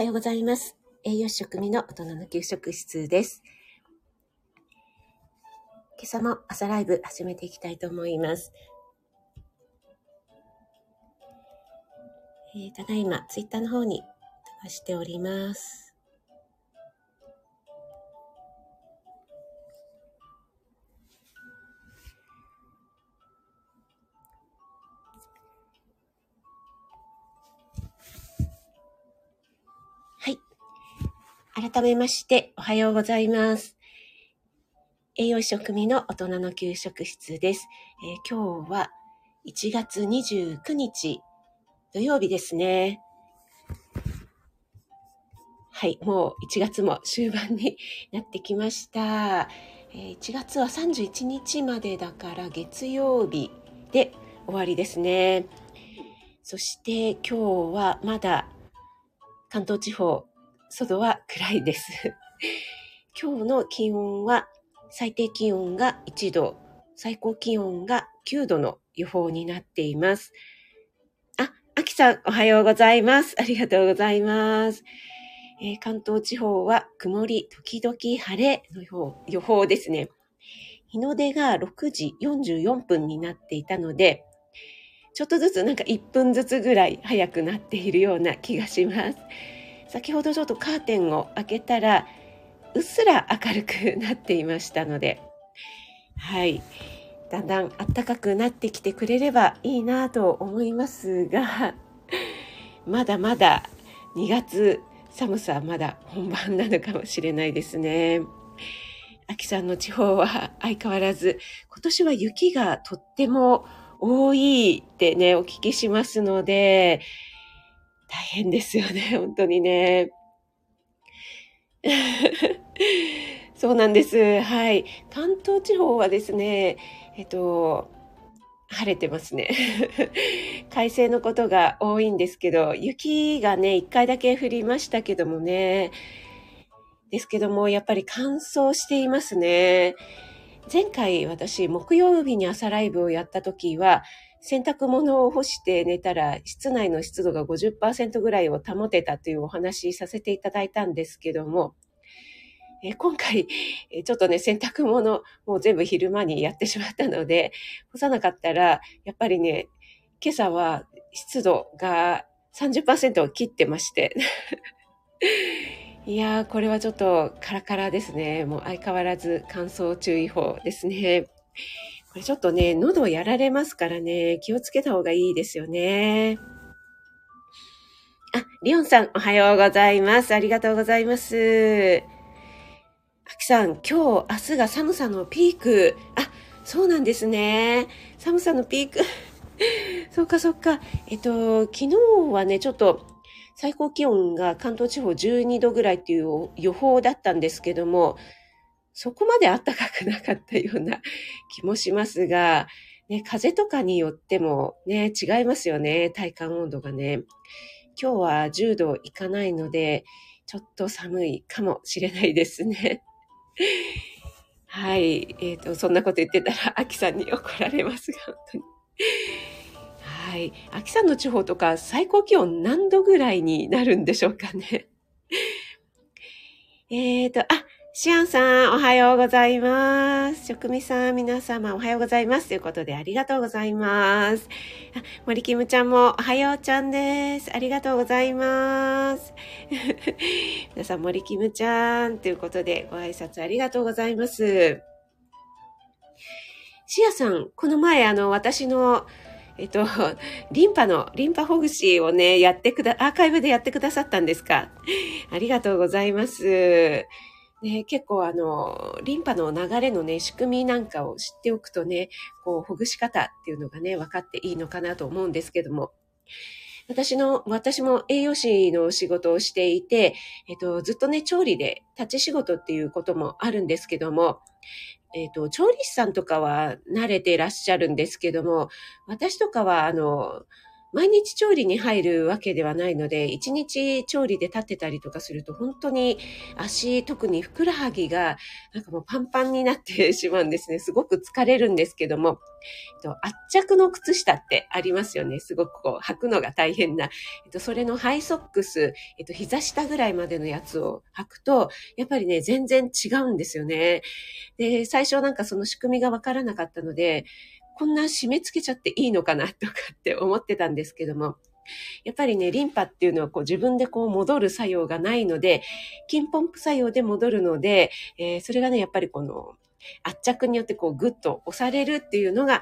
はようございます。栄養士食味の大人の給食室です。今朝も朝ライブ始めていきたいと思います。えーただいま、ツイッターの方に飛ばしております。改めまして、おはようございます。栄養士食味の大人の給食室です。えー今日は1月29日土曜日ですね。はい、もう1月も終盤になってきました。えー1月は31日までだから月曜日で終わりですね。そして今日はまだ関東地方、外は暗いです。今日の気温は最低気温が1度、最高気温が9度の予報になっています。あ、あきさんおはようございます。ありがとうございます。えー関東地方は曇り時々晴れの予報予報ですね。日の出が6時44分になっていたので、ちょっとずつなんか1分ずつぐらい早くなっているような気がします。先ほどちょっとカーテンを開けたら、うっすら明るくなっていましたので、はい。だんだん暖かくなってきてくれればいいなと思いますが、まだまだ2月寒さまだ本番なのかもしれないですね。秋さんの地方は相変わらず今年は雪がとっても多いってね、お聞きしますので、大変ですよね、本当にね。そうなんです。はい。関東地方はですね、えっと、晴れてますね。快晴のことが多いんですけど、雪がね、一回だけ降りましたけどもね。ですけども、やっぱり乾燥していますね。前回私、木曜日に朝ライブをやった時は、洗濯物を干して寝たら、室内の湿度が50%ぐらいを保てたというお話させていただいたんですけども、え今回、ちょっとね、洗濯物、もう全部昼間にやってしまったので、干さなかったら、やっぱりね、今朝は湿度が30%を切ってまして。いやー、これはちょっとカラカラですね。もう相変わらず乾燥注意報ですね。これちょっとね、喉やられますからね、気をつけた方がいいですよね。あ、リオンさん、おはようございます。ありがとうございます。あきさん、今日、明日が寒さのピーク。あ、そうなんですね。寒さのピーク。そうか、そうか。えっと、昨日はね、ちょっと、最高気温が関東地方12度ぐらいっていう予報だったんですけども、そこまで暖かくなかったような 気もしますが、ね、風とかによってもね、違いますよね、体感温度がね。今日は10度いかないので、ちょっと寒いかもしれないですね。はい。えっ、と、そんなこと言ってたら、アキさんに怒られますが、本当に。はい。アキさんの地方とか、最高気温何度ぐらいになるんでしょうかね。えっと、あ、シアンさん、おはようございます。職味さん、皆様、おはようございます。ということで、ありがとうございます。森キムちゃんも、おはようちゃんです。ありがとうございます。皆さん、森キムちゃん、ということで、ご挨拶ありがとうございます。シアさん、この前、あの、私の、えっと、リンパの、リンパほぐしをね、やってくだ、アーカイブでやってくださったんですかありがとうございます。ね、結構あの、リンパの流れのね、仕組みなんかを知っておくとね、こう、ほぐし方っていうのがね、分かっていいのかなと思うんですけども。私の、私も栄養士の仕事をしていて、えっと、ずっとね、調理で立ち仕事っていうこともあるんですけども、えっと、調理師さんとかは慣れていらっしゃるんですけども、私とかは、あの、毎日調理に入るわけではないので、一日調理で立ってたりとかすると、本当に足、特にふくらはぎが、なんかもうパンパンになってしまうんですね。すごく疲れるんですけども、えっと、圧着の靴下ってありますよね。すごくこう、履くのが大変な。えっと、それのハイソックス、えっと、膝下ぐらいまでのやつを履くと、やっぱりね、全然違うんですよね。で、最初なんかその仕組みがわからなかったので、こんな締め付けちゃっていいのかなとかって思ってたんですけども、やっぱりね、リンパっていうのはこう自分でこう戻る作用がないので、筋ポンプ作用で戻るので、えー、それがね、やっぱりこの圧着によってこうグッと押されるっていうのが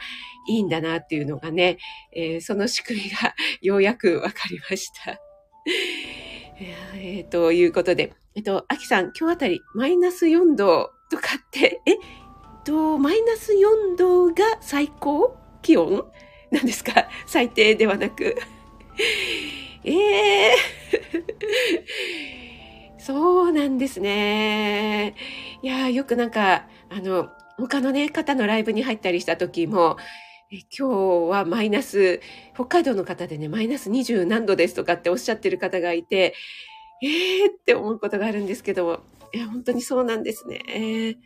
いいんだなっていうのがね、えー、その仕組みがようやくわかりました。えー、ということで、えっと、アキさん、今日あたりマイナス4度とかって、え、と、マイナス4度が最高気温？なんですか？最低ではなく。え えー、そうなんですね。いやよくなんか、あの、他のね、方のライブに入ったりした時も、え今日はマイナス、北海道の方でね、マイナス20何度ですとかっておっしゃってる方がいて、ええー、って思うことがあるんですけど、いや、本当にそうなんですね。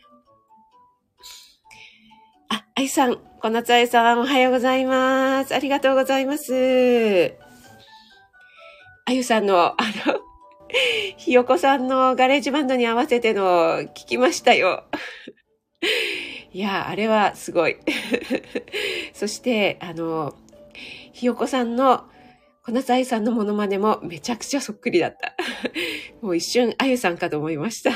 あ、あゆさん、小夏あゆさん、おはようございます。ありがとうございます。あゆさんの、あの、ひよこさんのガレージバンドに合わせての聞きましたよ。いや、あれはすごい。そして、あの、ひよこさんの小夏あゆさんのモノマネもめちゃくちゃそっくりだった。もう一瞬あゆさんかと思いました。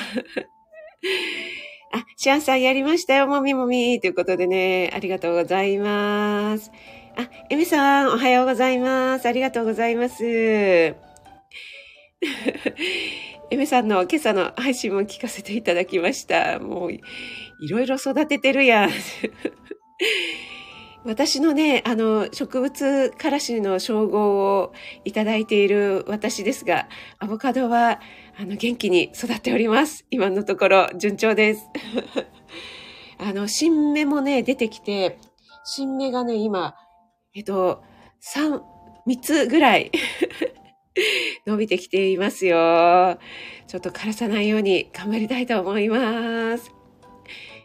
あ、シアンさんやりましたよ、もみもみ。ということでね、ありがとうございます。あ、エミさん、おはようございます。ありがとうございます。エミさんの今朝の配信も聞かせていただきました。もう、いろいろ育ててるやん。私のね、あの、植物からしの称号をいただいている私ですが、アボカドは、あの、元気に育っております。今のところ、順調です。あの、新芽もね、出てきて、新芽がね、今、えっと、三、三つぐらい 伸びてきていますよ。ちょっと枯らさないように頑張りたいと思います。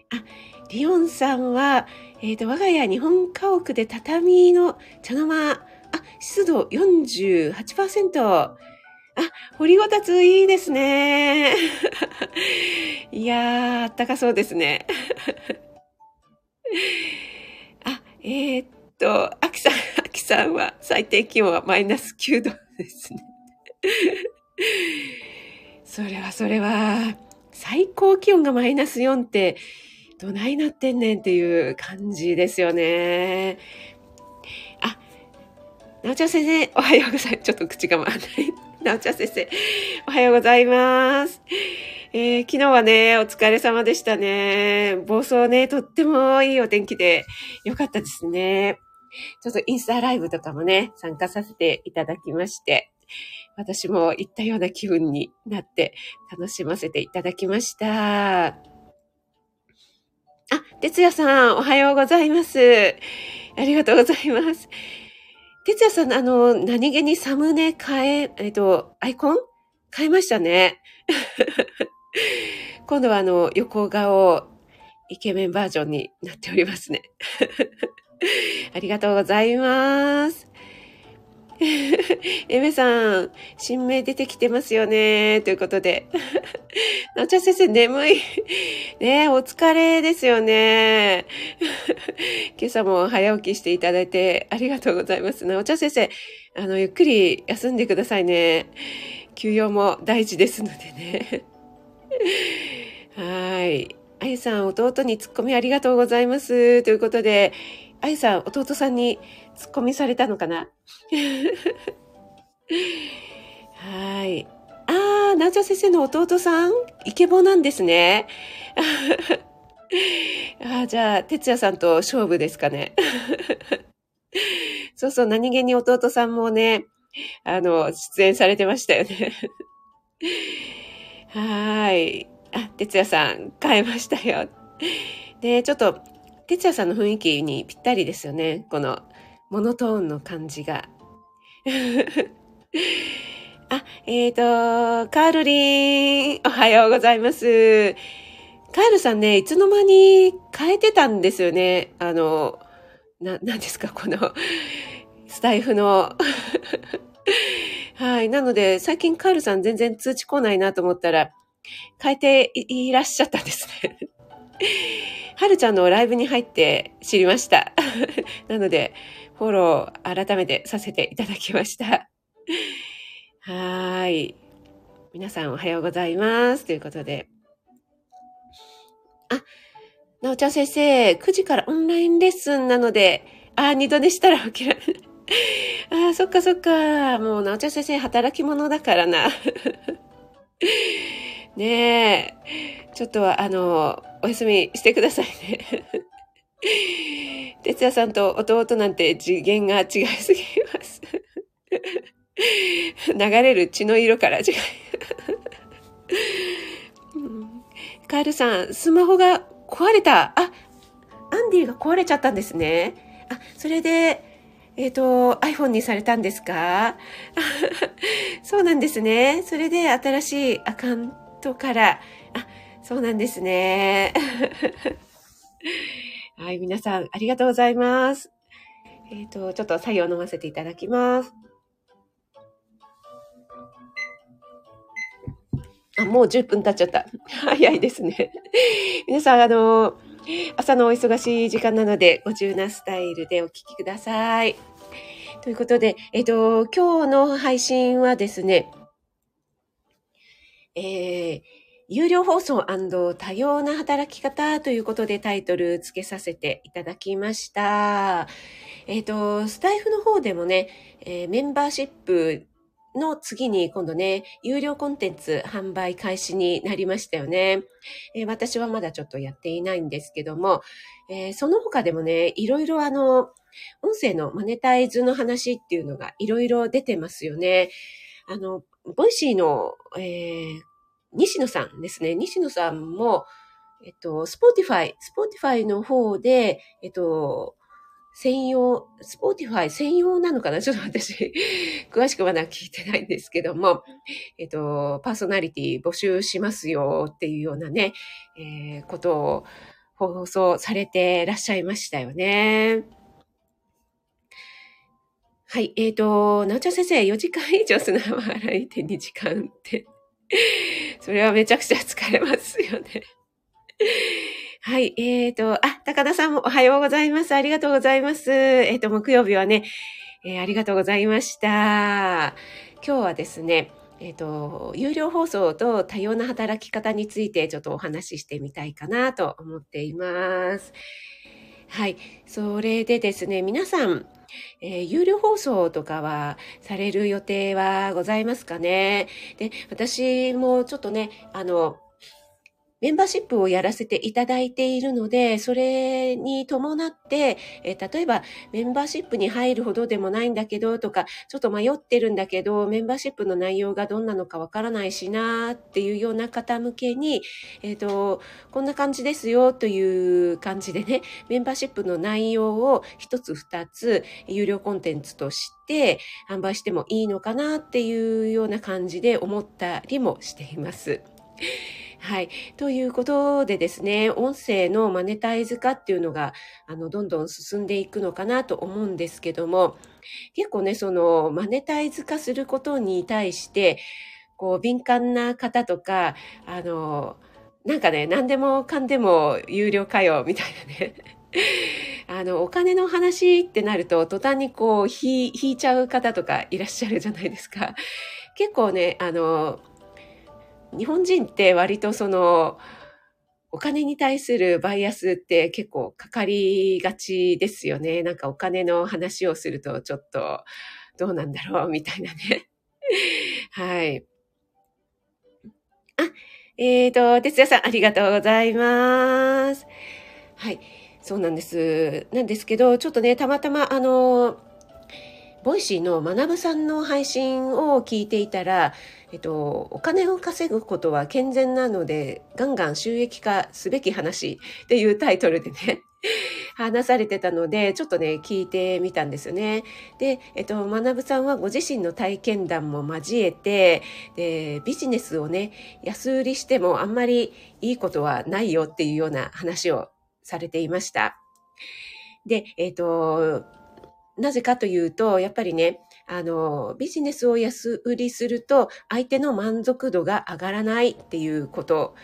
あ、リオンさんは、えっ、ー、と、我が家日本家屋で畳の茶の間、あ、湿度48%。あ、掘りごたついいですね。いやー、あったかそうですね。あ、えー、っと、アキさん、アキさんは最低気温はマイナス9度ですね。それはそれは、最高気温がマイナス4って、どないなってんねんっていう感じですよね。あ、なおちゃん先生、おはようございます。ちょっと口が回らない。なおちゃん先生、おはようございます。えー、昨日はね、お疲れ様でしたね。暴走ね、とってもいいお天気でよかったですね。ちょっとインスタライブとかもね、参加させていただきまして、私も行ったような気分になって楽しませていただきました。あ、哲也さん、おはようございます。ありがとうございます。哲也さん、あの、何気にサムネ変え、えっと、アイコン？変えましたね。今度はあの、横顔、イケメンバージョンになっておりますね。ありがとうございます。エメさん、新名出てきてますよね。ということで。なおちゃん先生、眠い。ねお疲れですよね。今朝も早起きしていただいてありがとうございます。なおちゃん先生、あの、ゆっくり休んでくださいね。休養も大事ですのでね。はい。あゆさん、弟にツッコミありがとうございます。ということで、あゆさん、弟さんにツッコミされたのかな？はい。あー、なおちゃん先生の弟さん、イケボなんですね。あじゃあ、哲也さんと勝負ですかね。そうそう、何気に弟さんもね、あの、出演されてましたよね。はい。あ、哲也さん、変えましたよ。で、ちょっと、哲也さんの雰囲気にぴったりですよね。このモノトーンの感じが。あ、えっ、ー、と、カールリン、おはようございます。カールさんね、いつの間に変えてたんですよね。あの、な、なんですか、この、スタイフの。はい。なので、最近カールさん全然通知来ないなと思ったら、変えていらっしゃったんですね。はるちゃんのライブに入って知りました。なので、フォロー改めてさせていただきました。はい。皆さんおはようございます。ということで。あ、なおちゃん先生、9時からオンラインレッスンなので、あ、二度寝したら起きる。あ、そっかそっか。もう、なおちゃん先生、働き者だからな。ねえ。ちょっとは、あの、お休みしてくださいね。哲也さんと弟なんて次元が違いすぎます。流れる血の色から違い。カエルさん、スマホが壊れた。あ、アンディが壊れちゃったんですね。あ、それで、えっ、ー、と、iPhone にされたんですか？そうなんですね。それで新しいアカウントから、あ、そうなんですね。はい、皆さん、ありがとうございます。えっ、ー、と、ちょっと作業飲ませていただきます。あ、もう10分経っちゃった。早いですね。皆さん、あの、朝のお忙しい時間なので、ご自由なスタイルでお聞きください。ということで、えっ、と、今日の配信はですね、えー、有料放送多様な働き方ということでタイトル付けさせていただきました。えっ、と、スタイフの方でもね、えー、メンバーシップの次に今度ね、有料コンテンツ販売開始になりましたよね。えー、私はまだちょっとやっていないんですけども、えー、その他でもね、いろいろあの、音声のマネタイズの話っていうのがいろいろ出てますよね。あの、 Voicy の、えー、西野さんですね。西野さんも、えっと、 Spotify、Spotifyの方で、えっと、専用、 Spotify専用なのかな？ちょっと私、詳しくまだ聞いてないんですけども、えっと、パーソナリティ募集しますよっていうようなね、えー、ことを放送されてらっしゃいましたよね。はい、えっ、ー、と、なおちゃん先生、4時間以上砂浜洗いて2時間って、それはめちゃくちゃ疲れますよね。はい。えっ、ー、と、あ、高田さんもおはようございます。ありがとうございます。えっ、ー、と、木曜日はね、えー、ありがとうございました。今日はですね、えっ、と、有料放送と多様な働き方についてちょっとお話ししてみたいかなと思っています。はい。それでですね、皆さん、えー、有料放送とかはされる予定はございますかね。で、私もちょっとね、あの、メンバーシップをやらせていただいているので、それに伴って、えー、例えばメンバーシップに入るほどでもないんだけどとか、ちょっと迷ってるんだけど、メンバーシップの内容がどんなのかわからないしなっていうような方向けに、えっ、ー、と、こんな感じですよという感じでね、メンバーシップの内容を一つ二つ有料コンテンツとして販売してもいいのかなっていうような感じで思ったりもしています。はい。ということでですね、音声のマネタイズ化っていうのが、あの、どんどん進んでいくのかなと思うんですけども、結構ね、その、マネタイズ化することに対して、こう、敏感な方とか、あの、なんかね、何でもかんでも有料かよ、みたいなね。あの、お金の話ってなると、途端にこう、引いちゃう方とかいらっしゃるじゃないですか。結構ね、あの、日本人って割とその、お金に対するバイアスって結構かかりがちですよね。なんかお金の話をするとちょっとどうなんだろうみたいなね。はい。あ、えっ、ー、と、哲也さんありがとうございます。はい。そうなんです。なんですけど、ちょっとね、たまたまあの、 Voicy の学さんの配信を聞いていたら、えっと、お金を稼ぐことは健全なので、ガンガン収益化すべき話っていうタイトルでね、話されてたので、ちょっとね、聞いてみたんですよね。で、えっと、学さんはご自身の体験談も交えて、で、ビジネスをね、安売りしてもあんまりいいことはないよっていうような話をされていました。で、えっと、なぜかというと、やっぱりね、あの、ビジネスを安売りすると、相手の満足度が上がらないっていうこと。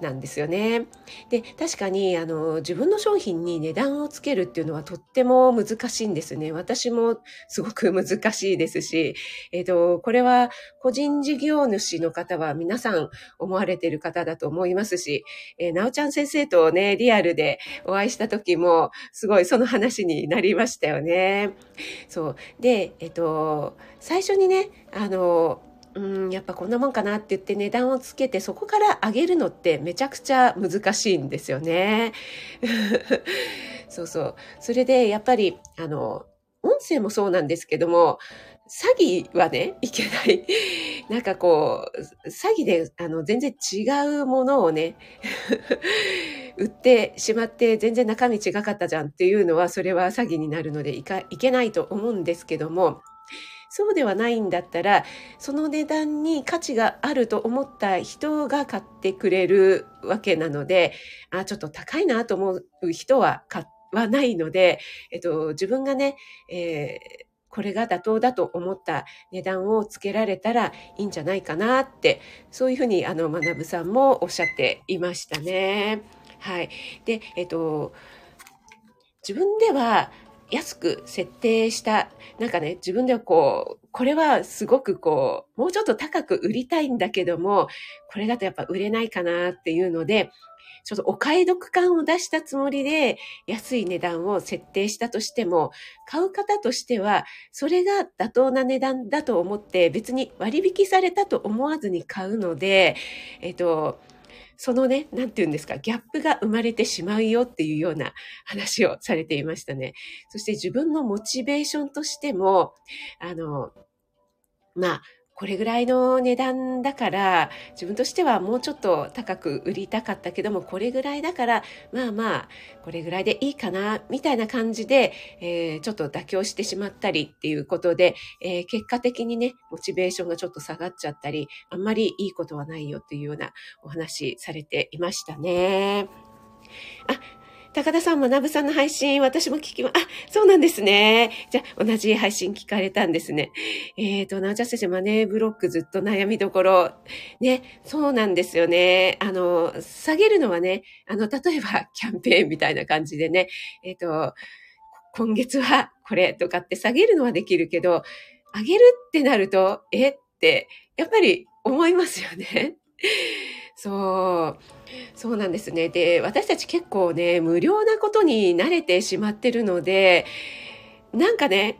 なんですよね。で、確かに、あの、自分の商品に値段をつけるっていうのはとっても難しいんですね。私もすごく難しいですし、えっ、ー、と、これは個人事業主の方は皆さん思われてる方だと思いますし、えー、なおちゃん先生とね、リアルでお会いした時も、すごいその話になりましたよね。そう。で、えっ、ー、と、最初にね、あの、うん、やっぱこんなもんかなって言って値段をつけてそこから上げるのってめちゃくちゃ難しいんですよね。そうそう。それでやっぱり、あの、音声もそうなんですけども、詐欺はね、いけない。なんかこう、詐欺で、あの、全然違うものをね、売ってしまって全然中身違かったじゃんっていうのは、それは詐欺になるのでいかいけないと思うんですけども、そうではないんだったら、その値段に価値があると思った人が買ってくれるわけなので、あ、ちょっと高いなと思う人は買はないので、えっと、自分がね、えーこれが妥当だと思った値段をつけられたらいいんじゃないかなって、そういうふうにあの、学さんもおっしゃっていましたね。はい。で、えっと、自分では安く設定した、なんかね、自分ではこう、これはすごくこう、もうちょっと高く売りたいんだけども、これだとやっぱ売れないかなっていうので、ちょっとお買い得感を出したつもりで安い値段を設定したとしても、買う方としては、それが妥当な値段だと思って別に割引されたと思わずに買うので、えっと、そのね、なんて言うんですか、ギャップが生まれてしまうよっていうような話をされていましたね。そして自分のモチベーションとしても、あの、まあ、これぐらいの値段だから、自分としてはもうちょっと高く売りたかったけども、これぐらいだから、まあまあ、これぐらいでいいかな、みたいな感じで、えー、ちょっと妥協してしまったりっていうことで、えー、結果的にね、モチベーションがちょっと下がっちゃったり、あんまりいいことはないよっていうようなお話されていましたね。あ、高田さん、学さんの配信、私も聞きま、あ、そうなんですね。じゃ、同じ配信聞かれたんですね。えっ、ー、と、なおちゃん先生、マネーブロックずっと悩みどころ。ね、そうなんですよね。あの、下げるのはね、あの、例えば、キャンペーンみたいな感じでね、えっ、ー、と、今月はこれとかって下げるのはできるけど、上げるってなると、えって、やっぱり思いますよね。そう。そうなんですね。で、私たち結構ね、無料なことに慣れてしまってるので、なんかね、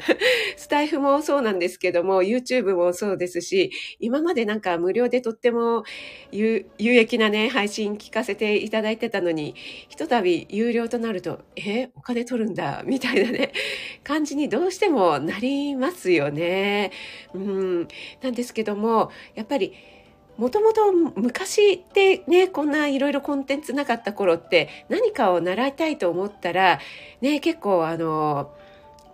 スタイフもそうなんですけども、YouTube もそうですし、今までなんか無料でとっても有益なね、配信聞かせていただいてたのに、ひとたび有料となると、え、お金取るんだ、みたいなね、感じにどうしてもなりますよね。うん。なんですけども、やっぱり、もともと昔ってね、こんないろいろコンテンツなかった頃って何かを習いたいと思ったら、ね、結構あの、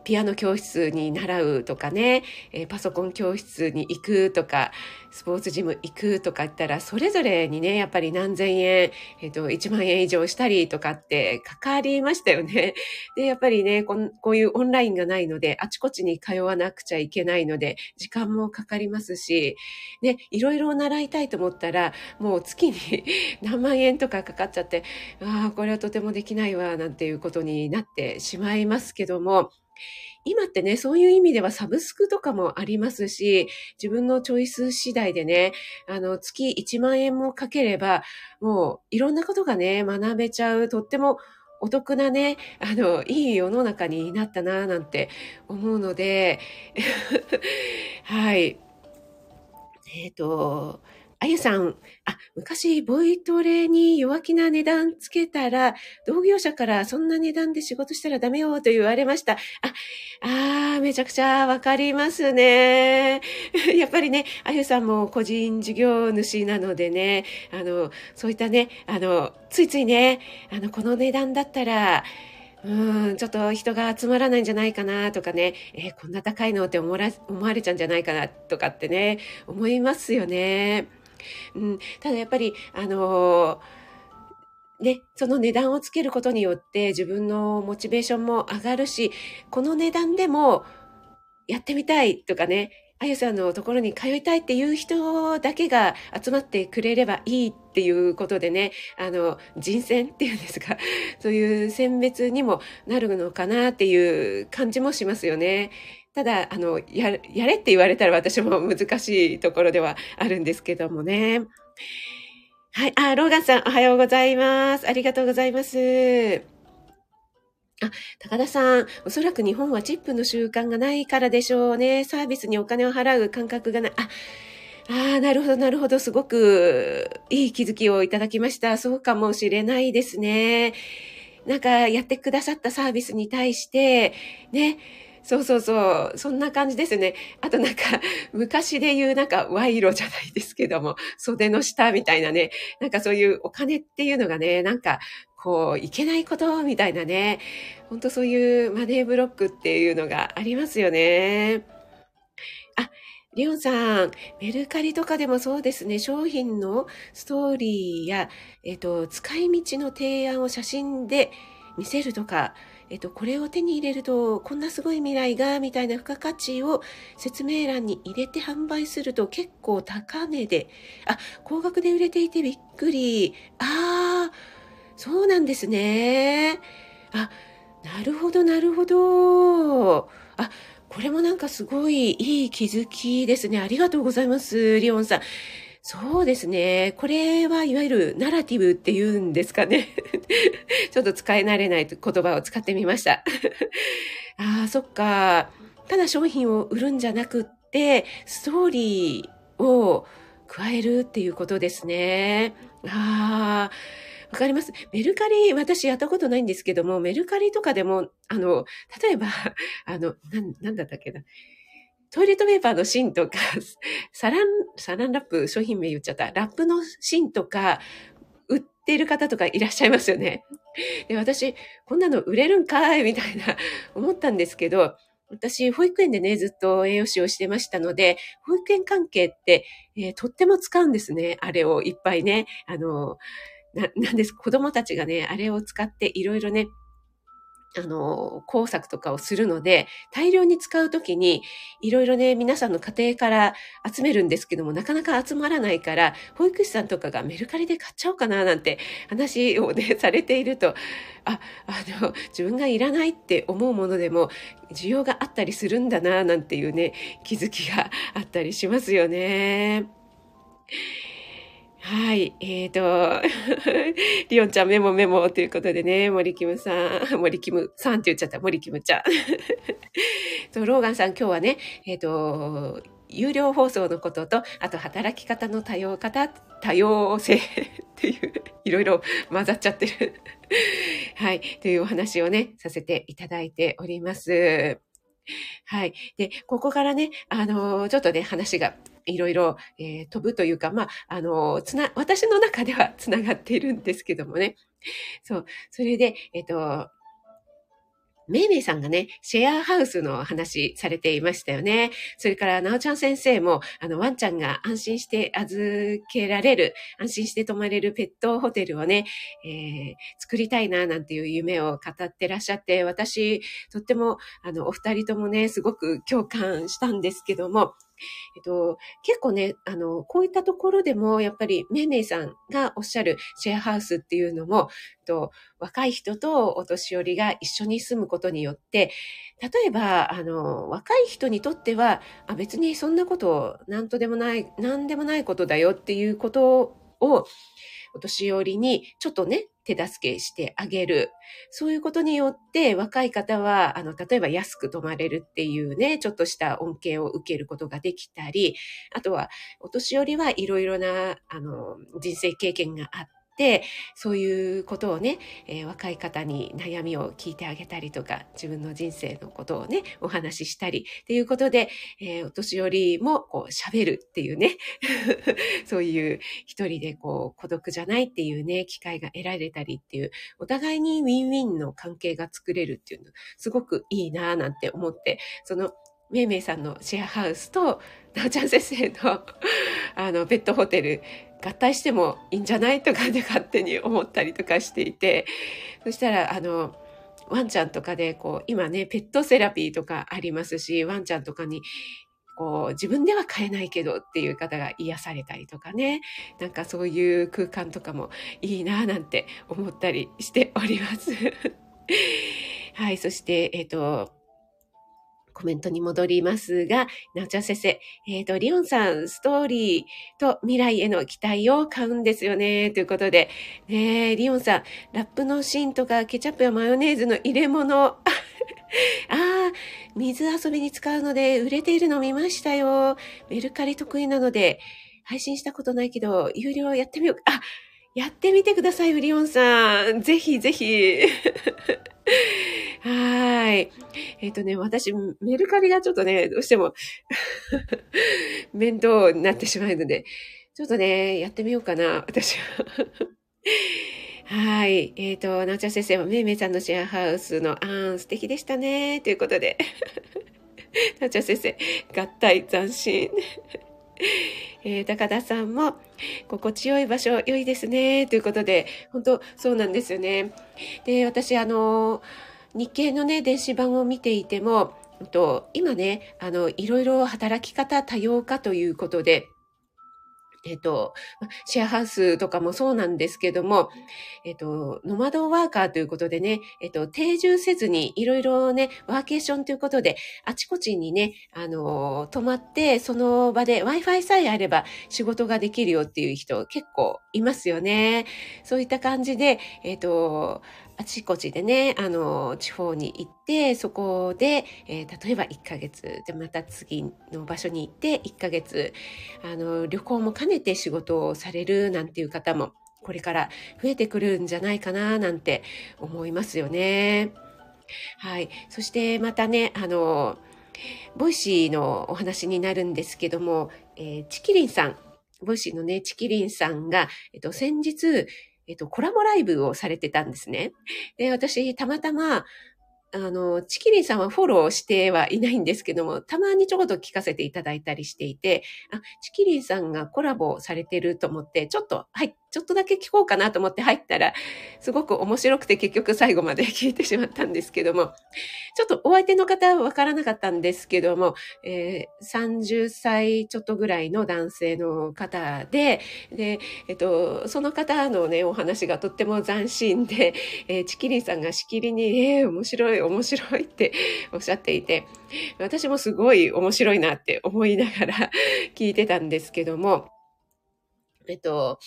ピアノ教室に習うとかね、えパソコン教室に行くとか、スポーツジム行くとか言ったら、それぞれにね、やっぱり何千円、えっ、と、1万円以上したりとかってかかりましたよね。で、やっぱりねこ、こういうオンラインがないので、あちこちに通わなくちゃいけないので、時間もかかりますし、ね、いろいろ習いたいと思ったら、もう月に 何万円とかかかっちゃって、ああ、これはとてもできないわ、なんていうことになってしまいますけども、今ってね、そういう意味ではサブスクとかもありますし、自分のチョイス次第でね、あの、月1万円もかければ、もういろんなことがね、学べちゃう、とってもお得なね、あの、いい世の中になったな、なんて思うので、はい。えっ、ー、と、あゆさん、あ、昔、ボイトレに弱気な値段つけたら、同業者からそんな値段で仕事したらダメよと言われました。あ、あー、めちゃくちゃわかりますね。やっぱりね、あゆさんも個人事業主なのでね、あの、そういったね、あの、ついついね、あの、この値段だったら、うん、ちょっと人が集まらないんじゃないかなとかね、えー、こんな高いのって思われちゃうんじゃないかなとかってね、思いますよね。うん、ただやっぱり、あのー、ね、その値段をつけることによって自分のモチベーションも上がるし、この値段でもやってみたいとかね、あゆさんのところに通いたいっていう人だけが集まってくれればいいっっていうことでね、あの、人選っていうんですか、そういう選別にもなるのかなっていう感じもしますよね。ただ、あの、や、やれって言われたら私も難しいところではあるんですけどもね。はい。あ、ローガンさん、おはようございます。ありがとうございます。あ、高田さん、おそらく日本はチップの習慣がないからでしょうね。サービスにお金を払う感覚がない。あ、ああ、なるほど、なるほど。すごくいい気づきをいただきました。そうかもしれないですね。なんか、やってくださったサービスに対して、ね、そうそうそう。そんな感じですね。あとなんか、昔で言うなんか賄賂じゃないですけども、袖の下みたいなね、なんかそういうお金っていうのがね、なんかこう、いけないことみたいなね、ほんとそういうマネーブロックっていうのがありますよね。あ、リオンさん、メルカリとかでもそうですね、商品のストーリーや、えっ、と、使い道の提案を写真で見せるとか、えっと、これを手に入れると、こんなすごい未来が、みたいな付加価値を説明欄に入れて販売すると結構高値で、あ、高額で売れていてびっくり。ああ、そうなんですね。あ、なるほど、なるほど。あ、これもなんかすごいいい気づきですね。ありがとうございます、リオンさん。そうですね。これはいわゆるナラティブって言うんですかね。ちょっと使い慣れない言葉を使ってみました。ああ、そっか。ただ商品を売るんじゃなくって、ストーリーを加えるっていうことですね。ああ。わかります。メルカリ、私やったことないんですけども、メルカリとかでも、あの、例えば、あの、な、なんだったっけな。トイレットペーパーの芯とか、サラン、サランラップ、商品名言っちゃった。ラップの芯とか、売ってる方とかいらっしゃいますよね。で、私、こんなの売れるんかい？みたいな思ったんですけど、私、保育園でね、ずっと栄養士をしてましたので、保育園関係って、えー、とっても使うんですね。あれをいっぱいね。あの、な、なんです。子供たちがね、あれを使っていろいろね、あの、工作とかをするので、大量に使うときに、いろいろね、皆さんの家庭から集めるんですけども、なかなか集まらないから、保育士さんとかがメルカリで買っちゃおうかな、なんて話をね、されていると、あ、あの、自分がいらないって思うものでも、需要があったりするんだな、なんていうね、気づきがあったりしますよね。はい。えっ、ー、と、リオンちゃんメモメモということでね、森キムさん、森キムさんって言っちゃった、森キムちゃん。とローガンさん今日はね、えっ、ー、と、有料放送のことと、あと働き方の多様方、多様性っていう、いろいろ混ざっちゃってる。はい。というお話をね、させていただいております。はい。で、ここからね、あの、ちょっとね、話がいろいろ、えー、飛ぶというか、まあ、あの、つな、私の中では つながっているんですけどもね。そう。それで、えっ、と、めいめいさんがね、シェアハウスの話されていましたよね。それから、なおちゃん先生も、あの、ワンちゃんが安心して預けられる、安心して泊まれるペットホテルをね、えー、作りたいな、なんていう夢を語ってらっしゃって、私、とっても、あの、お二人ともね、すごく共感したんですけども、えっと、結構ね、あの、こういったところでも、やっぱり、メイメイさんがおっしゃるシェアハウスっていうのも、と若い人とお年寄りが一緒に住むことによって、例えば、あの、若い人にとっては、あ別にそんなこと、なんとでもない、なんでもないことだよっていうことを、お年寄りにちょっとね、手助けしてあげる。そういうことによって若い方は、あの、例えば安く泊まれるっていうね、ちょっとした恩恵を受けることができたり、あとは、お年寄りはいろいろな、あの、人生経験があって、そういうことをね、えー、若い方に悩みを聞いてあげたりとか、自分の人生のことをね、お話ししたり、っていうことで、えー、お年寄りもこう喋るっていうね、そういう一人でこう孤独じゃないっていうね、機会が得られたりっていう、お互いにウィンウィンの関係が作れるっていうの、すごくいいなぁなんて思って、そのめいめいさんのシェアハウスと、なおちゃん先生の、あの、ペットホテル、合体してもいいんじゃない？とかで勝手に思ったりとかしていて、そしたら、あの、ワンちゃんとかで、こう、今ね、ペットセラピーとかありますし、ワンちゃんとかに、こう、自分では飼えないけどっていう方が癒されたりとかね、なんかそういう空間とかもいいなぁなんて思ったりしております。はい、そして、えっ、ー、と、コメントに戻りますが、なおちゃん先生、えっ、ー、と、リオンさん、ストーリーと未来への期待を買うんですよね、ということで、ねリオンさん、ラップの芯とかケチャップやマヨネーズの入れ物、ああ、水遊びに使うので売れているの見ましたよ。メルカリ得意なので、配信したことないけど、有料やってみよう。あ、やってみてください、リオンさん。ぜひぜひ。はい。えっ、ー、とね、私、メルカリがちょっとね、どうしても 面倒になってしまうので、ちょっとね、やってみようかな、私は。はい。えっ、ー、と、なおちゃん先生は、めいめいさんのシェアハウスの案、素敵でしたね。ということで。なおちゃん先生、合体斬新。えー、高田さんも、心地よい場所、良いですね。ということで、本当そうなんですよね。で、私、あの、日経のね、電子版を見ていても、と今ね、あの、いろいろ働き方多様化ということで、えっ、と、シェアハウスとかもそうなんですけども、えっ、と、ノマドワーカーということでね、えっ、と、定住せずにいろいろね、ワーケーションということで、あちこちにね、あの、泊まって、その場で Wi-Fi さえあれば仕事ができるよっていう人結構いますよね。そういった感じで、えっ、と、あちこちでね、あの、地方に行って、そこで、えー、例えば1ヶ月、で、また次の場所に行って、1ヶ月、あの、旅行も兼ねて仕事をされるなんていう方も、これから増えてくるんじゃないかな、なんて思いますよね。はい。そしてまたね、あの、 Voicyのお話になるんですけども、えー、チキリンさん、 Voicyのね、チキリンさんが、えっと、先日、えっと、コラボライブをされてたんですね。で、私、たまたま、あの、チキリンさんはフォローしてはいないんですけども、たまにちょこっと聞かせていただいたりしていて、あ、チキリンさんがコラボされてると思って、ちょっと、はい、ちょっとだけ聞こうかなと思って入ったら、すごく面白くて結局最後まで 聞いてしまったんですけども、ちょっとお相手の方はわからなかったんですけども、えー、30歳ちょっとぐらいの男性の方で、で、えっと、その方のね、お話がとっても斬新で、えー、チキリンさんがしきりに、えー、面白い、面白いって おっしゃっていて、私もすごい面白いなって思いながら 聞いてたんですけども、えっと、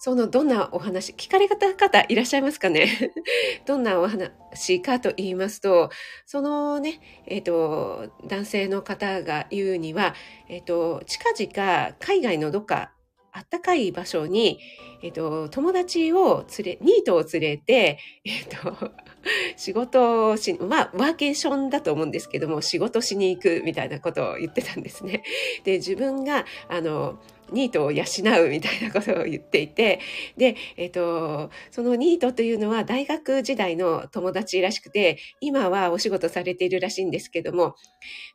そのどんなお話、聞かれ方方いらっしゃいますかね？どんなお話かと言いますと、そのね、えっ、と、男性の方が言うには、えっ、と、近々海外のどっかあったかい場所に、えっ、と、友達を連れ、ニートを連れて、えっ、と、仕事をし、まあ、ワーケーションだと思うんですけども、仕事しに行くみたいなことを言ってたんですね。で、自分が、あの、ニートを養うみたいなことを言っていて、で、えっ、ー、と、そのニートというのは大学時代の友達らしくて、今はお仕事されているらしいんですけども、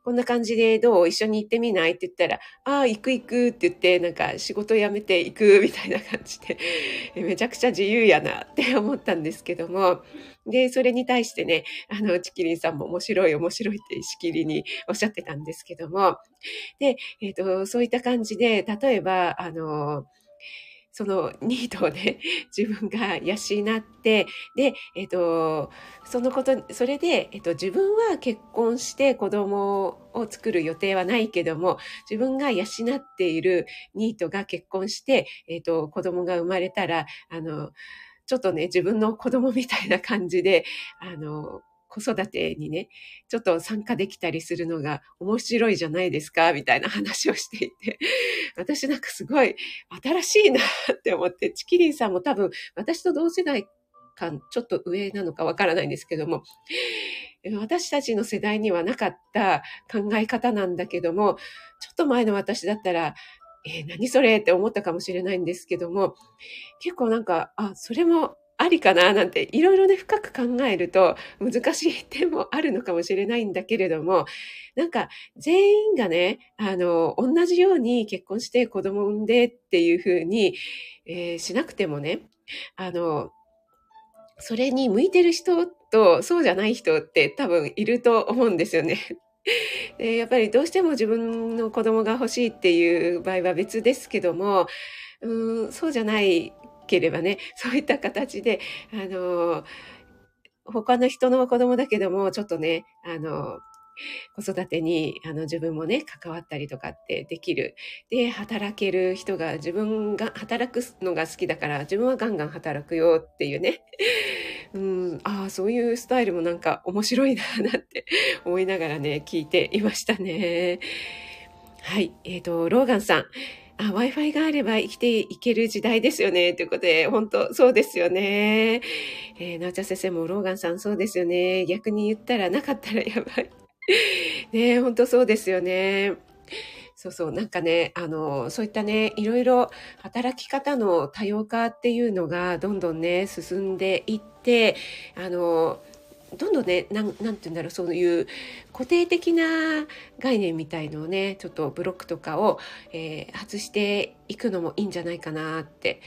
こんな感じでどう一緒に行ってみないって言ったら、ああ、行く行くって言って、なんか仕事辞めて行くみたいな感じで、めちゃくちゃ自由やなって思ったんですけども、で、それに対してね、あの、チキリンさんも面白い面白いってしきりにおっしゃってたんですけども、で、えっ、ー、と、そういった感じで、例えば、あの、そのニートをね、自分が養って、で、えっ、ー、と、そのこと、それで、えっ、ー、と、自分は結婚して子供を作る予定はないけども、自分が養っているニートが結婚して、えっ、と、子供が生まれたら、あの、ちょっとね、自分の子供みたいな感じで、あの、子育てにね、ちょっと参加できたりするのが面白いじゃないですか、みたいな話をしていて、私なんかすごい新しいなって思って、チキリンさんも多分私と同世代間、ちょっと上なのかわからないんですけども、私たちの世代にはなかった考え方なんだけども、ちょっと前の私だったら、えー、何それ？って思ったかもしれないんですけども、結構なんか、あ、それもありかな？なんていろいろね深く考えると難しい点もあるのかもしれないんだけれどもなんか全員がねあの同じように結婚して子供産んでっていうふうに、えー、しなくてもねあのそれに向いてる人とそうじゃない人って多分いると思うんですよね。でやっぱりどうしても自分の子供が欲しいっていう場合は別ですけども、うん、そうじゃないければね、そういった形で、あの、他の人の子供だけども、ちょっとね、あの、子育てにあの自分もね、関わったりとかってできる。で、働ける人が自分が働くのが好きだから自分はガンガン働くよっていうね。うん、ああ、そういうスタイルもなんか面白いな、なんて 思いながらね、聞いていましたね。はい。えっ、ー、と、ローガンさん。あ、Wi-Fi があれば生きていける時代ですよね。ということで、本当そうですよね。えー、なおちゃん先生もローガンさんそうですよね。逆に言ったらなかったらやばい。ね本当そうですよね。そうそう、なんかね、あの、そういったね、いろいろ働き方の多様化っていうのがどんどんね、進んでいって、あの、どんどんねなんなんて言うんだろうそういう固定的な概念みたいのをねちょっとブロックとかを、えー、外していくのもいいんじゃないかなって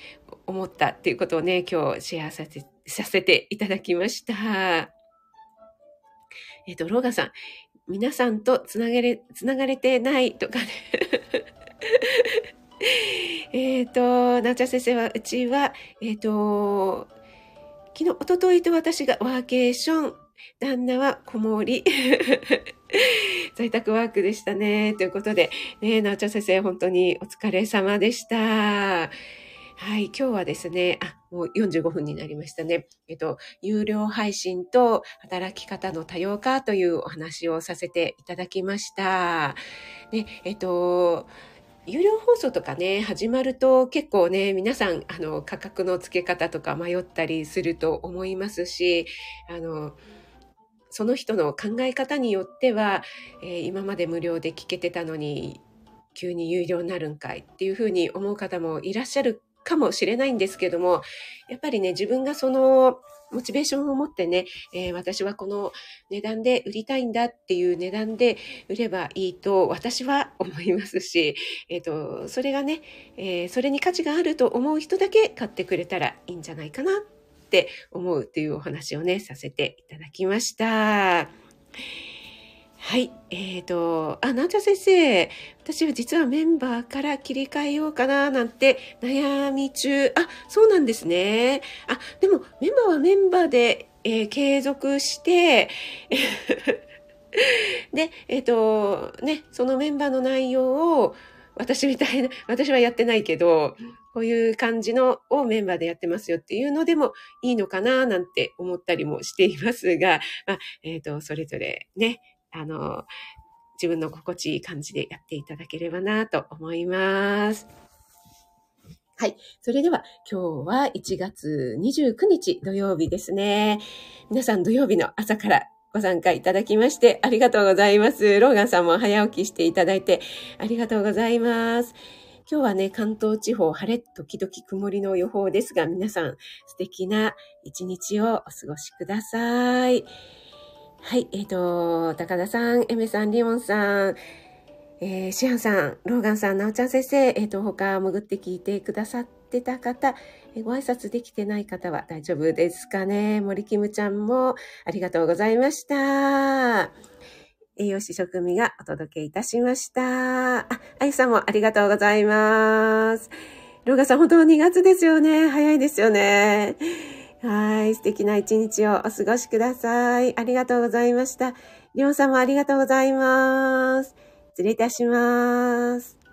思ったっていうことをね今日シェアさせさせていただきました。えっ、ー、と、ローガさん、皆さんとつなげれ、つながれてないとかね。えっと、なおちゃ先生は、うちは、えっ、ー、と、昨日、おとといと私がワーケーション、旦那は子守。在宅ワークでしたね。ということで、ね、なおちゃ先生、本当にお疲れ様でした。はい、今日はですね、あ、もう45分になりましたね。えっと、有料配信と働き方の多様化というお話をさせていただきました。で、えっと、有料放送とかね、始まると結構ね、皆さん、あの、価格の付け方とか迷ったりすると思いますし、あの、その人の考え方によっては、えー、今まで無料で聞けてたのに、急に有料になるんかいっていうふうに思う方もいらっしゃるかもしれないんですけども、やっぱりね、自分がそのモチベーションを持ってね、えー、私はこの値段で売りたいんだっていう値段で売ればいいと私は思いますし、えっ、ー、と、それがね、えー、それに価値があると思う人だけ買ってくれたらいいんじゃないかなって思うっていうお話をね、させていただきました。はい。えっ、ー、と、あ、なんちゃ先生。私は実はメンバーから切り替えようかななんて悩み中。あ、そうなんですね。あ、でもメンバーはメンバーで、えー、継続して、で、えっ、ー、と、ね、そのメンバーの内容を私みたいな、私はやってないけど、こういう感じのをメンバーでやってますよっていうのでもいいのかななんて思ったりもしていますが、まあ、えっ、ー、と、それぞれね、あの、自分の心地いい感じでやっていただければなと思います。はい。それでは今日は1月29日土曜日ですね。皆さん土曜日の朝からご参加いただきましてありがとうございます。ローガンさんも早起きしていただいてありがとうございます。今日はね、関東地方晴れ時々曇りの予報ですが、皆さん素敵な一日をお過ごしください。はい、えっ、ー、と、高田さん、エメさん、リオンさん、えー、シアンさん、ローガンさん、ナオちゃん先生、えっ、ー、と、他潜って聞いてくださってた方、えー、ご挨拶できてない方は大丈夫ですかね？森キムちゃんもありがとうございました。栄養士職味がお届けいたしました。あ、あゆさんもありがとうございます。ローガンさん、本当2月ですよね。早いですよね。はい。素敵な一日をお過ごしください。ありがとうございました。りょうさんもありがとうございます。失礼いたします。